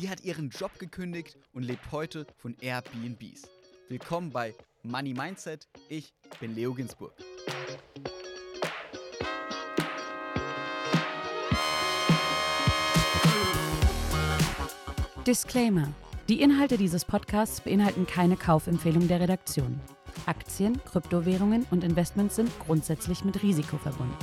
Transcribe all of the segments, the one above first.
Sie hat ihren Job gekündigt und lebt heute von Airbnbs. Willkommen bei Money Mindset. Ich bin Leo Ginsburg. Disclaimer. Die Inhalte dieses Podcasts beinhalten keine Kaufempfehlung der Redaktion. Aktien, Kryptowährungen und Investments sind grundsätzlich mit Risiko verbunden.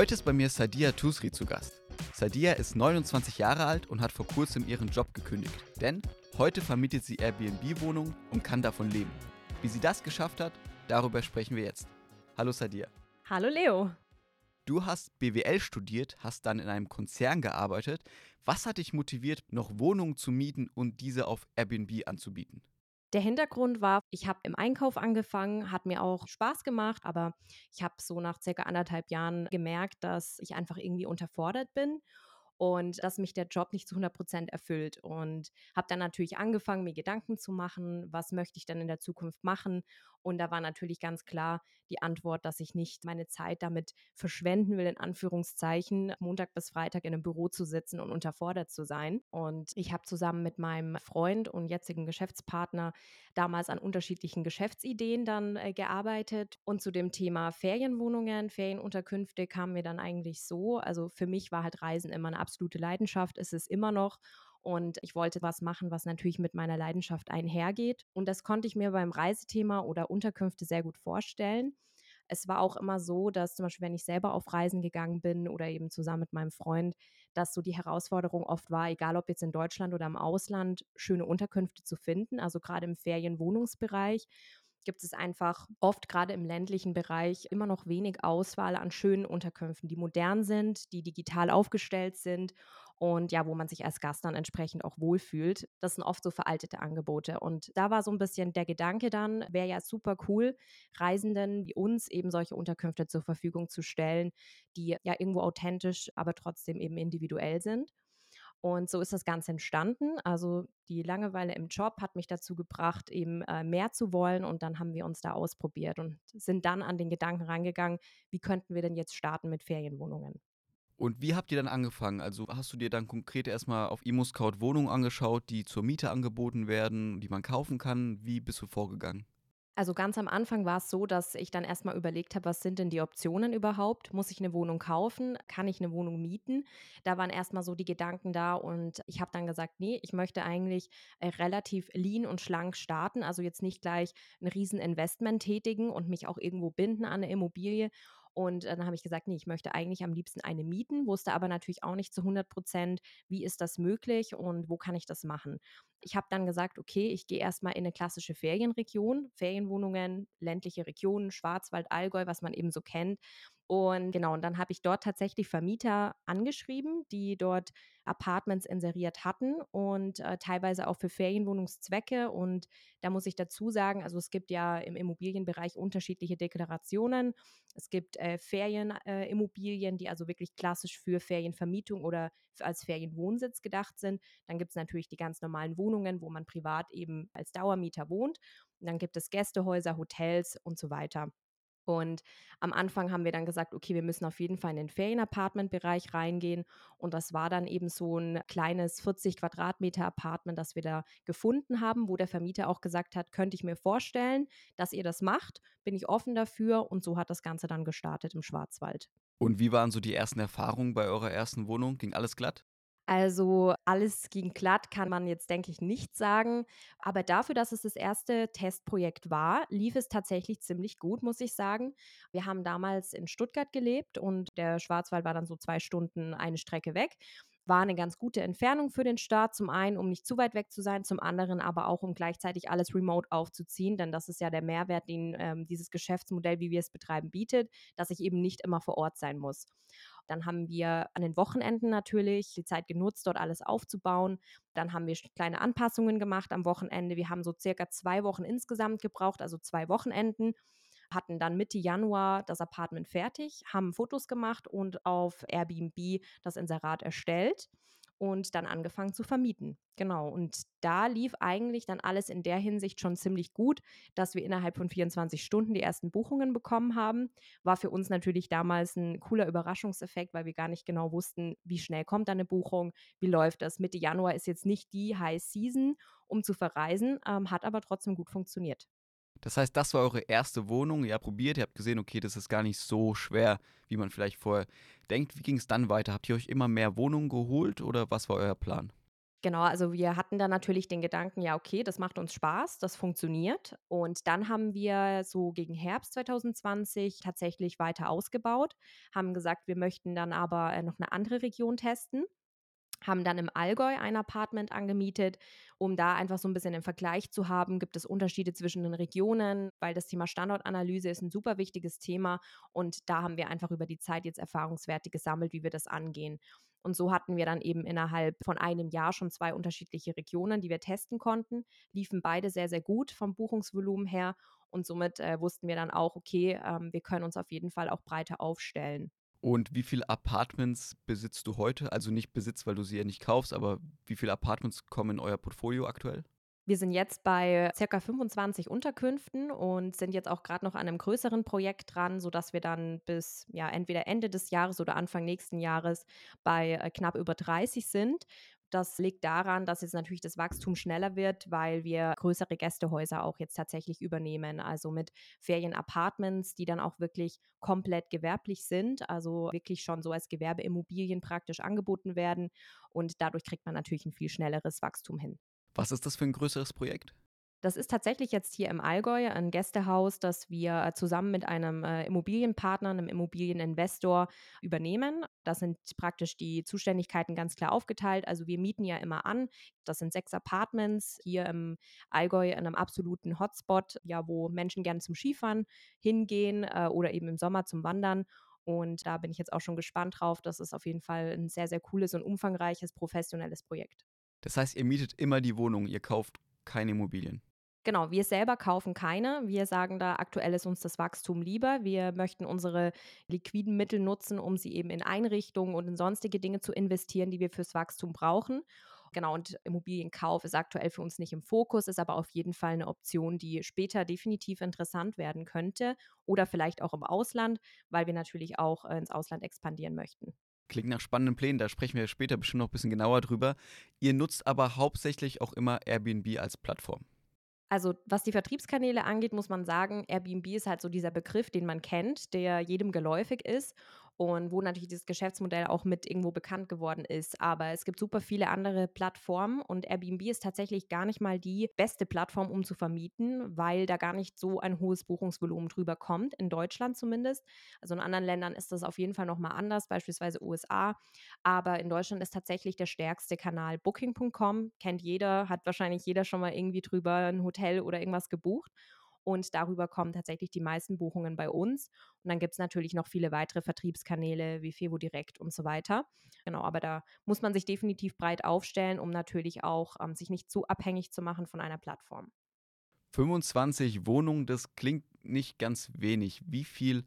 Heute ist bei mir Sadia Tusri zu Gast. Sadia ist 29 Jahre alt und hat vor kurzem ihren Job gekündigt. Denn heute vermietet sie Airbnb-Wohnungen und kann davon leben. Wie sie das geschafft hat, darüber sprechen wir jetzt. Hallo Sadia. Hallo Leo. Du hast BWL studiert, hast dann in einem Konzern gearbeitet. Was hat dich motiviert, noch Wohnungen zu mieten und diese auf Airbnb anzubieten? Der Hintergrund war, ich habe im Einkauf angefangen, hat mir auch Spaß gemacht, aber ich habe so nach circa anderthalb Jahren gemerkt, dass ich einfach irgendwie unterfordert bin und dass mich der Job nicht zu 100 Prozent erfüllt. Und habe dann natürlich angefangen, mir Gedanken zu machen, was möchte ich dann in der Zukunft machen. Und da war natürlich ganz klar die Antwort, dass ich nicht meine Zeit damit verschwenden will, in Anführungszeichen, Montag bis Freitag in einem Büro zu sitzen und unterfordert zu sein. Und ich habe zusammen mit meinem Freund und jetzigen Geschäftspartner damals an unterschiedlichen Geschäftsideen dann äh, gearbeitet. Und zu dem Thema Ferienwohnungen, Ferienunterkünfte kamen wir dann eigentlich so. Also für mich war halt Reisen immer eine absolute Leidenschaft, ist es immer noch. Und ich wollte was machen, was natürlich mit meiner Leidenschaft einhergeht. Und das konnte ich mir beim Reisethema oder Unterkünfte sehr gut vorstellen. Es war auch immer so, dass zum Beispiel, wenn ich selber auf Reisen gegangen bin oder eben zusammen mit meinem Freund, dass so die Herausforderung oft war, egal ob jetzt in Deutschland oder im Ausland, schöne Unterkünfte zu finden, also gerade im Ferienwohnungsbereich gibt es einfach oft gerade im ländlichen Bereich immer noch wenig Auswahl an schönen Unterkünften, die modern sind, die digital aufgestellt sind und ja, wo man sich als Gast dann entsprechend auch wohlfühlt. Das sind oft so veraltete Angebote. Und da war so ein bisschen der Gedanke dann, wäre ja super cool, Reisenden wie uns eben solche Unterkünfte zur Verfügung zu stellen, die ja irgendwo authentisch, aber trotzdem eben individuell sind. Und so ist das Ganze entstanden. Also die Langeweile im Job hat mich dazu gebracht, eben äh, mehr zu wollen. Und dann haben wir uns da ausprobiert und sind dann an den Gedanken rangegangen, wie könnten wir denn jetzt starten mit Ferienwohnungen. Und wie habt ihr dann angefangen? Also hast du dir dann konkret erstmal auf ImmoScout Wohnungen angeschaut, die zur Miete angeboten werden, die man kaufen kann? Wie bist du vorgegangen? Also ganz am Anfang war es so, dass ich dann erstmal überlegt habe, was sind denn die Optionen überhaupt? Muss ich eine Wohnung kaufen? Kann ich eine Wohnung mieten? Da waren erstmal so die Gedanken da und ich habe dann gesagt, nee, ich möchte eigentlich äh, relativ lean und schlank starten, also jetzt nicht gleich ein riesen Investment tätigen und mich auch irgendwo binden an eine Immobilie und äh, dann habe ich gesagt, nee, ich möchte eigentlich am liebsten eine mieten, wusste aber natürlich auch nicht zu 100 Prozent, wie ist das möglich und wo kann ich das machen. Ich habe dann gesagt, okay, ich gehe erstmal in eine klassische Ferienregion, Ferienwohnungen, ländliche Regionen, Schwarzwald, Allgäu, was man eben so kennt. Und genau, und dann habe ich dort tatsächlich Vermieter angeschrieben, die dort Apartments inseriert hatten und äh, teilweise auch für Ferienwohnungszwecke. Und da muss ich dazu sagen, also es gibt ja im Immobilienbereich unterschiedliche Deklarationen. Es gibt äh, Ferienimmobilien, äh, die also wirklich klassisch für Ferienvermietung oder als Ferienwohnsitz gedacht sind. Dann gibt es natürlich die ganz normalen Wohnungen, wo man privat eben als Dauermieter wohnt. Und dann gibt es Gästehäuser, Hotels und so weiter. Und am Anfang haben wir dann gesagt, okay, wir müssen auf jeden Fall in den Ferienapartment-Bereich reingehen. Und das war dann eben so ein kleines 40 Quadratmeter Apartment, das wir da gefunden haben, wo der Vermieter auch gesagt hat, könnte ich mir vorstellen, dass ihr das macht, bin ich offen dafür. Und so hat das Ganze dann gestartet im Schwarzwald. Und wie waren so die ersten Erfahrungen bei eurer ersten Wohnung? Ging alles glatt? Also alles ging glatt, kann man jetzt, denke ich, nicht sagen. Aber dafür, dass es das erste Testprojekt war, lief es tatsächlich ziemlich gut, muss ich sagen. Wir haben damals in Stuttgart gelebt und der Schwarzwald war dann so zwei Stunden eine Strecke weg war eine ganz gute Entfernung für den Start. Zum einen, um nicht zu weit weg zu sein, zum anderen aber auch, um gleichzeitig alles remote aufzuziehen, denn das ist ja der Mehrwert, den ähm, dieses Geschäftsmodell, wie wir es betreiben, bietet, dass ich eben nicht immer vor Ort sein muss. Dann haben wir an den Wochenenden natürlich die Zeit genutzt, dort alles aufzubauen. Dann haben wir kleine Anpassungen gemacht am Wochenende. Wir haben so circa zwei Wochen insgesamt gebraucht, also zwei Wochenenden hatten dann Mitte Januar das Apartment fertig, haben Fotos gemacht und auf Airbnb das Inserat erstellt. Und dann angefangen zu vermieten. Genau. Und da lief eigentlich dann alles in der Hinsicht schon ziemlich gut, dass wir innerhalb von 24 Stunden die ersten Buchungen bekommen haben. War für uns natürlich damals ein cooler Überraschungseffekt, weil wir gar nicht genau wussten, wie schnell kommt da eine Buchung, wie läuft das. Mitte Januar ist jetzt nicht die High Season, um zu verreisen, ähm, hat aber trotzdem gut funktioniert. Das heißt, das war eure erste Wohnung. Ihr habt probiert, ihr habt gesehen, okay, das ist gar nicht so schwer, wie man vielleicht vorher denkt. Wie ging es dann weiter? Habt ihr euch immer mehr Wohnungen geholt oder was war euer Plan? Genau, also wir hatten dann natürlich den Gedanken, ja, okay, das macht uns Spaß, das funktioniert. Und dann haben wir so gegen Herbst 2020 tatsächlich weiter ausgebaut, haben gesagt, wir möchten dann aber äh, noch eine andere Region testen haben dann im Allgäu ein Apartment angemietet, um da einfach so ein bisschen den Vergleich zu haben. Gibt es Unterschiede zwischen den Regionen? Weil das Thema Standortanalyse ist ein super wichtiges Thema und da haben wir einfach über die Zeit jetzt Erfahrungswerte gesammelt, wie wir das angehen. Und so hatten wir dann eben innerhalb von einem Jahr schon zwei unterschiedliche Regionen, die wir testen konnten, liefen beide sehr, sehr gut vom Buchungsvolumen her und somit äh, wussten wir dann auch, okay, ähm, wir können uns auf jeden Fall auch breiter aufstellen. Und wie viele Apartments besitzt du heute? Also nicht Besitz, weil du sie ja nicht kaufst, aber wie viele Apartments kommen in euer Portfolio aktuell? Wir sind jetzt bei circa 25 Unterkünften und sind jetzt auch gerade noch an einem größeren Projekt dran, sodass wir dann bis ja entweder Ende des Jahres oder Anfang nächsten Jahres bei äh, knapp über 30 sind. Das liegt daran, dass jetzt natürlich das Wachstum schneller wird, weil wir größere Gästehäuser auch jetzt tatsächlich übernehmen. Also mit Ferienapartments, die dann auch wirklich komplett gewerblich sind, also wirklich schon so als Gewerbeimmobilien praktisch angeboten werden. Und dadurch kriegt man natürlich ein viel schnelleres Wachstum hin. Was ist das für ein größeres Projekt? Das ist tatsächlich jetzt hier im Allgäu ein Gästehaus, das wir äh, zusammen mit einem äh, Immobilienpartner, einem Immobilieninvestor übernehmen. Da sind praktisch die Zuständigkeiten ganz klar aufgeteilt. Also wir mieten ja immer an. Das sind sechs Apartments hier im Allgäu in einem absoluten Hotspot, ja, wo Menschen gerne zum Skifahren hingehen äh, oder eben im Sommer zum Wandern. Und da bin ich jetzt auch schon gespannt drauf. Das ist auf jeden Fall ein sehr, sehr cooles und umfangreiches, professionelles Projekt. Das heißt, ihr mietet immer die Wohnung, ihr kauft keine Immobilien. Genau, wir selber kaufen keine. Wir sagen da, aktuell ist uns das Wachstum lieber. Wir möchten unsere liquiden Mittel nutzen, um sie eben in Einrichtungen und in sonstige Dinge zu investieren, die wir fürs Wachstum brauchen. Genau, und Immobilienkauf ist aktuell für uns nicht im Fokus, ist aber auf jeden Fall eine Option, die später definitiv interessant werden könnte oder vielleicht auch im Ausland, weil wir natürlich auch äh, ins Ausland expandieren möchten. Klingt nach spannenden Plänen, da sprechen wir später bestimmt noch ein bisschen genauer drüber. Ihr nutzt aber hauptsächlich auch immer Airbnb als Plattform. Also, was die Vertriebskanäle angeht, muss man sagen, Airbnb ist halt so dieser Begriff, den man kennt, der jedem geläufig ist und wo natürlich dieses Geschäftsmodell auch mit irgendwo bekannt geworden ist. Aber es gibt super viele andere Plattformen und Airbnb ist tatsächlich gar nicht mal die beste Plattform, um zu vermieten, weil da gar nicht so ein hohes Buchungsvolumen drüber kommt, in Deutschland zumindest. Also in anderen Ländern ist das auf jeden Fall nochmal anders, beispielsweise USA. Aber in Deutschland ist tatsächlich der stärkste Kanal Booking.com. Kennt jeder, hat wahrscheinlich jeder schon mal irgendwie drüber ein Hotel oder irgendwas gebucht und darüber kommen tatsächlich die meisten Buchungen bei uns. Und dann gibt es natürlich noch viele weitere Vertriebskanäle wie Fevo Direkt und so weiter. Genau, aber da muss man sich definitiv breit aufstellen, um natürlich auch ähm, sich nicht zu abhängig zu machen von einer Plattform. 25 Wohnungen, das klingt nicht ganz wenig. Wie viel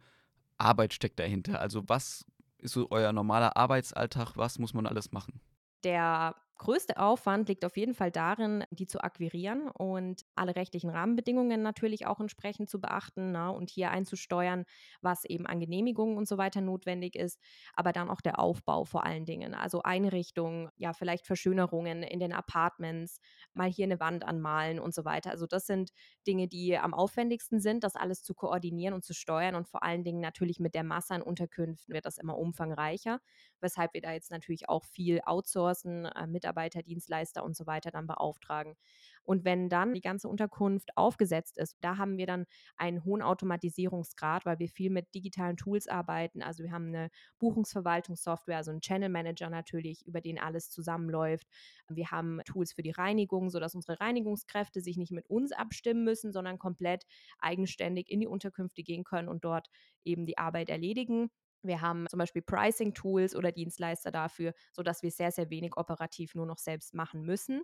Arbeit steckt dahinter? Also was ist so euer normaler Arbeitsalltag? Was muss man alles machen? Der größte Aufwand liegt auf jeden Fall darin, die zu akquirieren und alle rechtlichen Rahmenbedingungen natürlich auch entsprechend zu beachten na, ne, und hier einzusteuern, was eben an Genehmigungen und so weiter notwendig ist, aber dann auch der Aufbau vor allen Dingen, also Einrichtungen, ja vielleicht Verschönerungen in den Apartments, mal hier eine Wand anmalen und so weiter. Also das sind Dinge, die am aufwendigsten sind, das alles zu koordinieren und zu steuern und vor allen Dingen natürlich mit der Masse an Unterkünften wird das immer umfangreicher, weshalb wir da jetzt natürlich auch viel outsourcen, äh, mit Mitarbeiter, Dienstleister und so weiter dann beauftragen. Und wenn dann die ganze Unterkunft aufgesetzt ist, da haben wir dann einen hohen Automatisierungsgrad, weil wir viel mit digitalen Tools arbeiten. Also wir haben eine Buchungsverwaltungssoftware, also einen Channel Manager natürlich, über den alles zusammenläuft. Wir haben Tools für die Reinigung, sodass unsere Reinigungskräfte sich nicht mit uns abstimmen müssen, sondern komplett eigenständig in die Unterkünfte gehen können und dort eben die Arbeit erledigen. Wir haben zum Beispiel Pricing-Tools oder Dienstleister dafür, sodass wir sehr, sehr wenig operativ nur noch selbst machen müssen.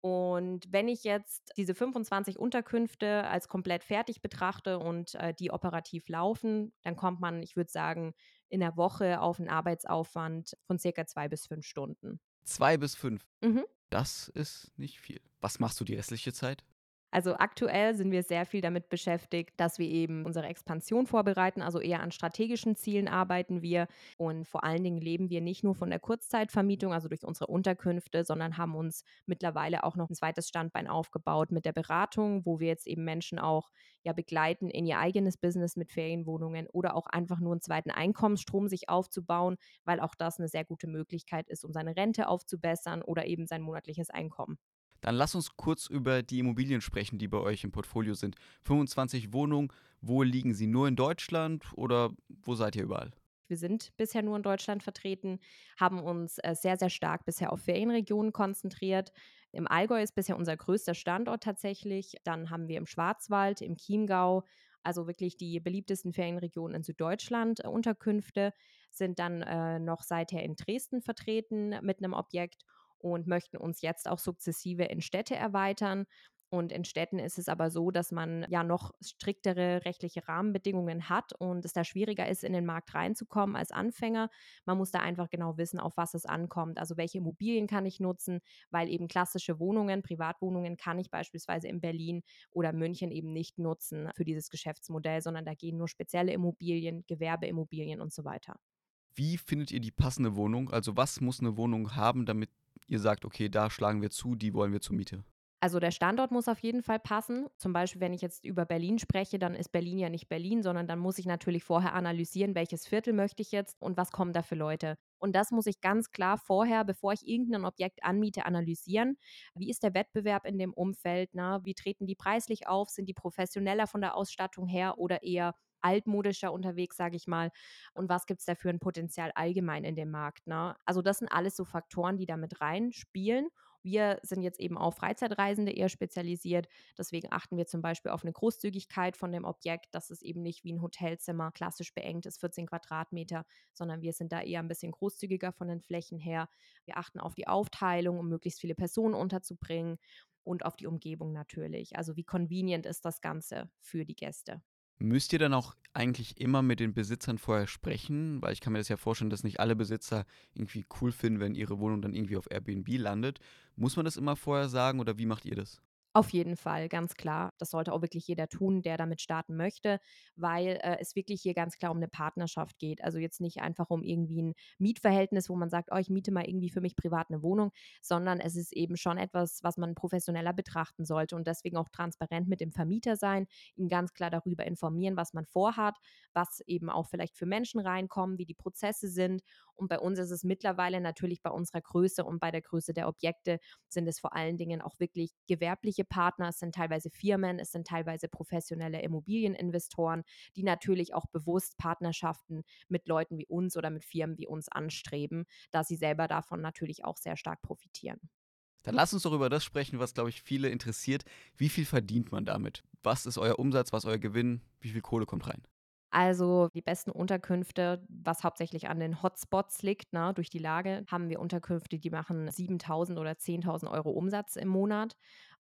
Und wenn ich jetzt diese 25 Unterkünfte als komplett fertig betrachte und äh, die operativ laufen, dann kommt man, ich würde sagen, in der Woche auf einen Arbeitsaufwand von circa zwei bis fünf Stunden. Zwei bis fünf. Mhm. Das ist nicht viel. Was machst du die restliche Zeit? Also aktuell sind wir sehr viel damit beschäftigt, dass wir eben unsere Expansion vorbereiten, also eher an strategischen Zielen arbeiten wir und vor allen Dingen leben wir nicht nur von der Kurzzeitvermietung, also durch unsere Unterkünfte, sondern haben uns mittlerweile auch noch ein zweites Standbein aufgebaut mit der Beratung, wo wir jetzt eben Menschen auch ja begleiten in ihr eigenes Business mit Ferienwohnungen oder auch einfach nur einen zweiten Einkommensstrom sich aufzubauen, weil auch das eine sehr gute Möglichkeit ist, um seine Rente aufzubessern oder eben sein monatliches Einkommen. Dann lass uns kurz über die Immobilien sprechen, die bei euch im Portfolio sind. 25 Wohnungen, wo liegen sie? Nur in Deutschland oder wo seid ihr überall? Wir sind bisher nur in Deutschland vertreten, haben uns äh, sehr, sehr stark bisher auf Ferienregionen konzentriert. Im Allgäu ist bisher unser größter Standort tatsächlich. Dann haben wir im Schwarzwald, im Chiemgau, also wirklich die beliebtesten Ferienregionen in Süddeutschland, äh, Unterkünfte, sind dann äh, noch seither in Dresden vertreten mit einem Objekt und möchten uns jetzt auch sukzessive in Städte erweitern. Und in Städten ist es aber so, dass man ja noch striktere rechtliche Rahmenbedingungen hat und es da schwieriger ist, in den Markt reinzukommen als Anfänger. Man muss da einfach genau wissen, auf was es ankommt. Also welche Immobilien kann ich nutzen, weil eben klassische Wohnungen, Privatwohnungen kann ich beispielsweise in Berlin oder München eben nicht nutzen für dieses Geschäftsmodell, sondern da gehen nur spezielle Immobilien, Gewerbeimmobilien und so weiter. Wie findet ihr die passende Wohnung? Also was muss eine Wohnung haben, damit ihr sagt, okay, da schlagen wir zu, die wollen wir zur Miete? Also der Standort muss auf jeden Fall passen. Zum Beispiel, wenn ich jetzt über Berlin spreche, dann ist Berlin ja nicht Berlin, sondern dann muss ich natürlich vorher analysieren, welches Viertel möchte ich jetzt und was kommen da für Leute. Und das muss ich ganz klar vorher, bevor ich irgendein Objekt anmiete, analysieren. Wie ist der Wettbewerb in dem Umfeld? Na? Wie treten die preislich auf? Sind die professioneller von der Ausstattung her oder eher altmodischer unterwegs, sage ich mal. Und was gibt es da für ein Potenzial allgemein in dem Markt? Ne? Also das sind alles so Faktoren, die da mit reinspielen. Wir sind jetzt eben auf Freizeitreisende eher spezialisiert. Deswegen achten wir zum Beispiel auf eine Großzügigkeit von dem Objekt, dass es eben nicht wie ein Hotelzimmer klassisch beengt ist, 14 Quadratmeter, sondern wir sind da eher ein bisschen großzügiger von den Flächen her. Wir achten auf die Aufteilung, um möglichst viele Personen unterzubringen und auf die Umgebung natürlich. Also wie convenient ist das Ganze für die Gäste. Müsst ihr dann auch eigentlich immer mit den Besitzern vorher sprechen? Weil ich kann mir das ja vorstellen, dass nicht alle Besitzer irgendwie cool finden, wenn ihre Wohnung dann irgendwie auf Airbnb landet. Muss man das immer vorher sagen oder wie macht ihr das? Auf jeden Fall, ganz klar. Das sollte auch wirklich jeder tun, der damit starten möchte, weil äh, es wirklich hier ganz klar um eine Partnerschaft geht. Also jetzt nicht einfach um irgendwie ein Mietverhältnis, wo man sagt, oh, ich miete mal irgendwie für mich privat eine Wohnung, sondern es ist eben schon etwas, was man professioneller betrachten sollte und deswegen auch transparent mit dem Vermieter sein, ihn ganz klar darüber informieren, was man vorhat, was eben auch vielleicht für Menschen reinkommen, wie die Prozesse sind. Und bei uns ist es mittlerweile natürlich bei unserer Größe und bei der Größe der Objekte sind es vor allen Dingen auch wirklich gewerbliche Partner, es sind teilweise Firmen, es sind teilweise professionelle Immobilieninvestoren, die natürlich auch bewusst Partnerschaften mit Leuten wie uns oder mit Firmen wie uns anstreben, da sie selber davon natürlich auch sehr stark profitieren. Dann lass uns doch über das sprechen, was, glaube ich, viele interessiert. Wie viel verdient man damit? Was ist euer Umsatz, was ist euer Gewinn? Wie viel Kohle kommt rein? Also die besten Unterkünfte, was hauptsächlich an den Hotspots liegt, ne, durch die Lage, haben wir Unterkünfte, die machen 7.000 oder 10.000 Euro Umsatz im Monat.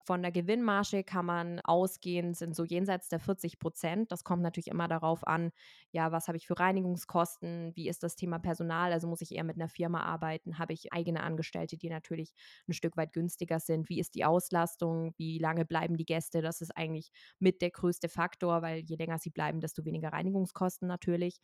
Von der Gewinnmarge kann man ausgehen, sind so jenseits der 40 Prozent. Das kommt natürlich immer darauf an, ja, was habe ich für Reinigungskosten, wie ist das Thema Personal, also muss ich eher mit einer Firma arbeiten, habe ich eigene Angestellte, die natürlich ein Stück weit günstiger sind, wie ist die Auslastung, wie lange bleiben die Gäste, das ist eigentlich mit der größte Faktor, weil je länger sie bleiben, desto weniger Reinigungskosten natürlich.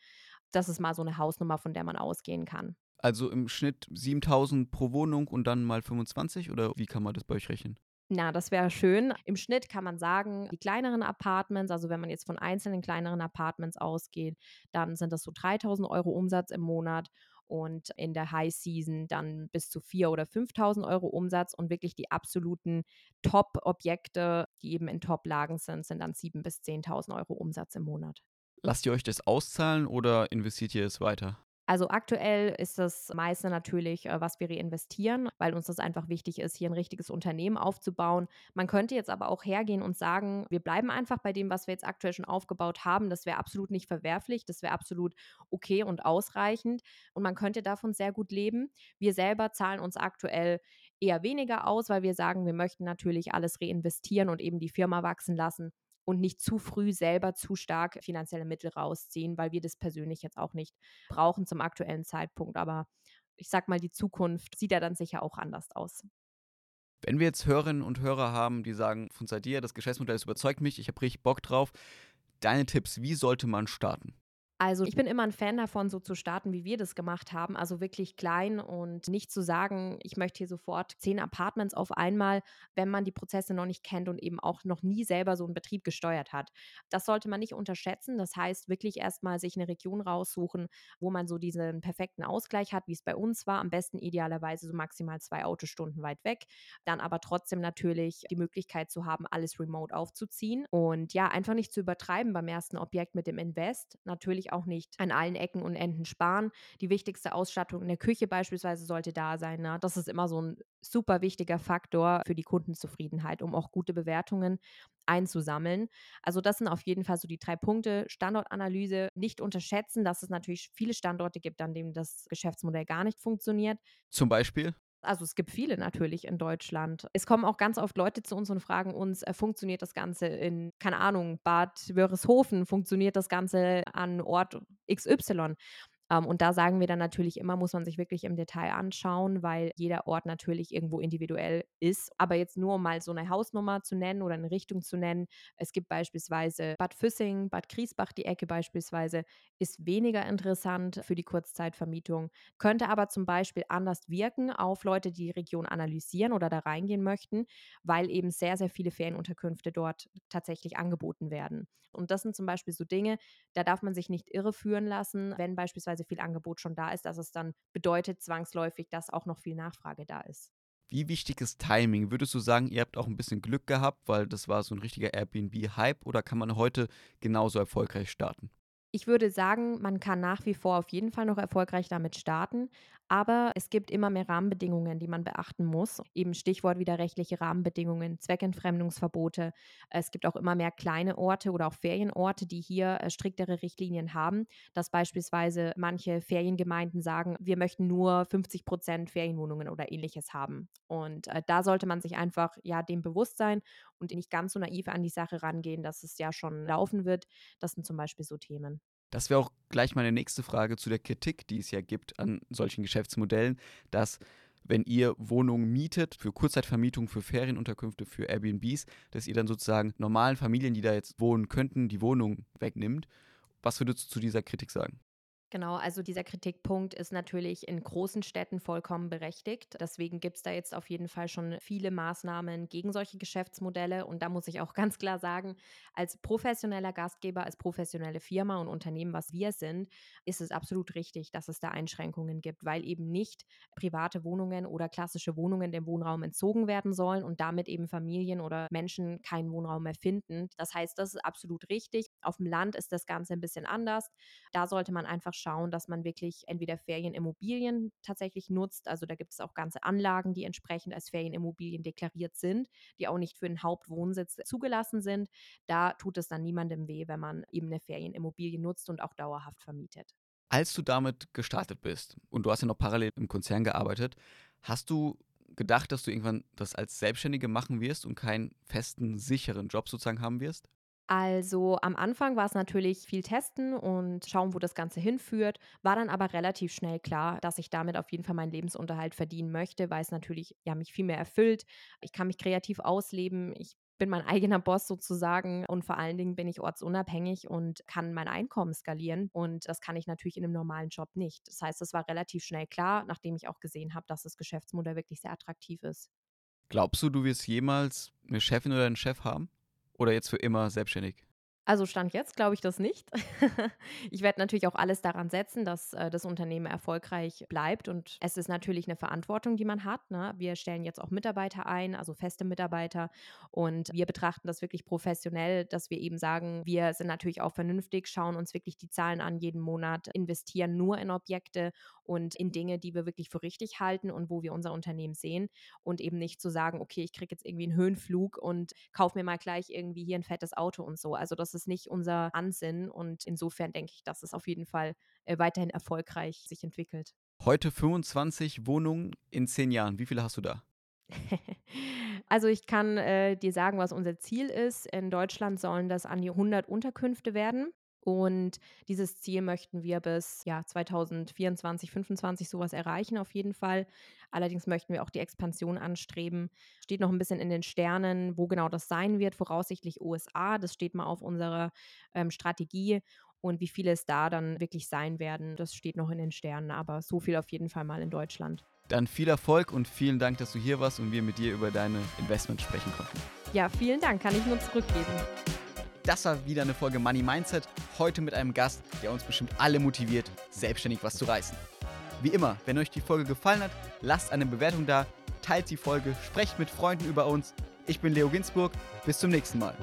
Das ist mal so eine Hausnummer, von der man ausgehen kann. Also im Schnitt 7000 pro Wohnung und dann mal 25 oder wie kann man das bei euch rechnen? Na, das wäre schön. Im Schnitt kann man sagen, die kleineren Apartments, also wenn man jetzt von einzelnen kleineren Apartments ausgeht, dann sind das so 3000 Euro Umsatz im Monat und in der High Season dann bis zu 4.000 oder 5.000 Euro Umsatz und wirklich die absoluten Top-Objekte, die eben in Top-Lagen sind, sind dann 7.000 bis 10.000 Euro Umsatz im Monat. Lasst ihr euch das auszahlen oder investiert ihr es weiter? Also aktuell ist das meiste natürlich, äh, was wir reinvestieren, weil uns das einfach wichtig ist, hier ein richtiges Unternehmen aufzubauen. Man könnte jetzt aber auch hergehen und sagen, wir bleiben einfach bei dem, was wir jetzt aktuell schon aufgebaut haben. Das wäre absolut nicht verwerflich, das wäre absolut okay und ausreichend und man könnte davon sehr gut leben. Wir selber zahlen uns aktuell eher weniger aus, weil wir sagen, wir möchten natürlich alles reinvestieren und eben die Firma wachsen lassen und nicht zu früh selber zu stark finanzielle Mittel rausziehen, weil wir das persönlich jetzt auch nicht brauchen zum aktuellen Zeitpunkt. Aber ich sag mal, die Zukunft sieht ja dann sicher auch anders aus. Wenn wir jetzt Hörerinnen und Hörer haben, die sagen, von Sadia, das Geschäftsmodell das überzeugt mich, ich habe richtig Bock drauf. Deine Tipps, wie sollte man starten? Also ich bin immer ein Fan davon, so zu starten, wie wir das gemacht haben. Also wirklich klein und nicht zu sagen, ich möchte hier sofort zehn Apartments auf einmal, wenn man die Prozesse noch nicht kennt und eben auch noch nie selber so einen Betrieb gesteuert hat. Das sollte man nicht unterschätzen. Das heißt, wirklich erstmal sich eine Region raussuchen, wo man so diesen perfekten Ausgleich hat, wie es bei uns war. Am besten idealerweise so maximal zwei Autostunden weit weg. Dann aber trotzdem natürlich die Möglichkeit zu haben, alles remote aufzuziehen. Und ja, einfach nicht zu übertreiben beim ersten Objekt mit dem Invest. Natürlich auch nicht an allen Ecken und Enden sparen. Die wichtigste Ausstattung in der Küche beispielsweise sollte da sein. Ne? Das ist immer so ein super wichtiger Faktor für die Kundenzufriedenheit, um auch gute Bewertungen einzusammeln. Also das sind auf jeden Fall so die drei Punkte. Standortanalyse nicht unterschätzen, dass es natürlich viele Standorte gibt, an denen das Geschäftsmodell gar nicht funktioniert. Zum Beispiel? Also es gibt viele natürlich in Deutschland. Es kommen auch ganz oft Leute zu uns und fragen uns, äh, funktioniert das Ganze in, keine Ahnung, Bad Wörishofen, funktioniert das Ganze an Ort XY? Ähm, und da sagen wir dann natürlich immer, muss man sich wirklich im Detail anschauen, weil jeder Ort natürlich irgendwo individuell ist. Aber jetzt nur um mal so eine Hausnummer zu nennen oder eine Richtung zu nennen. Es gibt beispielsweise Bad Füssing, Bad Griesbach, die Ecke beispielsweise, ist weniger interessant für die Kurzzeitvermietung, könnte aber zum Beispiel anders wirken auf Leute, die die Region analysieren oder da reingehen möchten, weil eben sehr, sehr viele Ferienunterkünfte dort tatsächlich angeboten werden. Und das sind zum Beispiel so Dinge, da darf man sich nicht irreführen lassen, wenn beispielsweise viel Angebot schon da ist, dass es dann bedeutet zwangsläufig, dass auch noch viel Nachfrage da ist. Wie wichtig ist Timing? Würdest du sagen, ihr habt auch ein bisschen Glück gehabt, weil das war so ein richtiger Airbnb-Hype oder kann man heute genauso erfolgreich starten? Ich würde sagen, man kann nach wie vor auf jeden Fall noch erfolgreich damit starten, aber es gibt immer mehr Rahmenbedingungen, die man beachten muss. Eben Stichwort widerrechtliche Rahmenbedingungen, Zweckentfremdungsverbote. Es gibt auch immer mehr kleine Orte oder auch Ferienorte, die hier äh, striktere Richtlinien haben, dass beispielsweise manche Feriengemeinden sagen, wir möchten nur 50 Prozent Ferienwohnungen oder ähnliches haben. Und äh, da sollte man sich einfach ja dem bewusst sein und nicht ganz so naiv an die Sache rangehen, dass es ja schon laufen wird. Das sind zum Beispiel so Themen. Das wäre auch gleich meine nächste Frage zu der Kritik, die es ja gibt an solchen Geschäftsmodellen, dass wenn ihr Wohnungen mietet für Kurzzeitvermietung, für Ferienunterkünfte, für Airbnbs, dass ihr dann sozusagen normalen Familien, die da jetzt wohnen könnten, die Wohnung wegnimmt. Was würdest du zu dieser Kritik sagen? Genau, also dieser Kritikpunkt ist natürlich in großen Städten vollkommen berechtigt. Deswegen gibt es da jetzt auf jeden Fall schon viele Maßnahmen gegen solche Geschäftsmodelle. Und da muss ich auch ganz klar sagen, als professioneller Gastgeber, als professionelle Firma und Unternehmen, was wir sind, ist es absolut richtig, dass es da Einschränkungen gibt, weil eben nicht private Wohnungen oder klassische Wohnungen dem Wohnraum entzogen werden sollen und damit eben Familien oder Menschen keinen Wohnraum mehr finden. Das heißt, das ist absolut richtig. Auf dem Land ist das Ganze ein bisschen anders. Da sollte man einfach schauen, dass man wirklich entweder Ferienimmobilien tatsächlich nutzt. Also da gibt es auch ganze Anlagen, die entsprechend als Ferienimmobilien deklariert sind, die auch nicht für den Hauptwohnsitz zugelassen sind. Da tut es dann niemandem weh, wenn man eben eine Ferienimmobilie nutzt und auch dauerhaft vermietet. Als du damit gestartet bist und du hast ja noch parallel im Konzern gearbeitet, hast du gedacht, dass du irgendwann das als Selbstständige machen wirst und keinen festen, sicheren Job sozusagen haben wirst? Also am Anfang war es natürlich viel testen und schauen, wo das Ganze hinführt, war dann aber relativ schnell klar, dass ich damit auf jeden Fall meinen Lebensunterhalt verdienen möchte, weil es natürlich ja mich viel mehr erfüllt. Ich kann mich kreativ ausleben, ich bin mein eigener Boss sozusagen und vor allen Dingen bin ich ortsunabhängig und kann mein Einkommen skalieren und das kann ich natürlich in einem normalen Job nicht. Das heißt, es war relativ schnell klar, nachdem ich auch gesehen habe, dass das Geschäftsmodell wirklich sehr attraktiv ist. Glaubst du, du wirst jemals eine Chefin oder einen Chef haben? Oder jetzt für immer selbstständig? Also Stand jetzt glaube ich das nicht. ich werde natürlich auch alles daran setzen, dass äh, das Unternehmen erfolgreich bleibt. Und es ist natürlich eine Verantwortung, die man hat. Ne? Wir stellen jetzt auch Mitarbeiter ein, also feste Mitarbeiter. Und wir betrachten das wirklich professionell, dass wir eben sagen, wir sind natürlich auch vernünftig, schauen uns wirklich die Zahlen an jeden Monat, investieren nur in Objekte und in Dinge, die wir wirklich für richtig halten und wo wir unser Unternehmen sehen. Und eben nicht zu sagen, okay, ich kriege jetzt irgendwie einen Höhenflug und kaufe mir mal gleich irgendwie hier ein fettes Auto und so. Also das ist nicht unser Ansinn und insofern denke ich, dass es auf jeden Fall äh, weiterhin erfolgreich sich entwickelt. Heute 25 Wohnungen in zehn Jahren. Wie viele hast du da? also ich kann äh, dir sagen, was unser Ziel ist. In Deutschland sollen das an die 100 Unterkünfte werden. Und dieses Ziel möchten wir bis ja, 2024, 2025 sowas erreichen auf jeden Fall. Allerdings möchten wir auch die Expansion anstreben. Steht noch ein bisschen in den Sternen, wo genau das sein wird. Voraussichtlich USA. Das steht mal auf unserer ähm, Strategie. Und wie viele es da dann wirklich sein werden, das steht noch in den Sternen. Aber so viel auf jeden Fall mal in Deutschland. Dann viel Erfolg und vielen Dank, dass du hier warst und wir mit dir über deine Investments sprechen konnten. Ja, vielen Dank. Kann ich nur zurückgeben. Das war wieder eine Folge Money Mindset. Heute mit einem Gast, der uns bestimmt alle motiviert, selbstständig was zu reißen. Wie immer, wenn euch die Folge gefallen hat, lasst eine Bewertung da, teilt die Folge, sprecht mit Freunden über uns. Ich bin Leo Ginsburg. Bis zum nächsten Mal.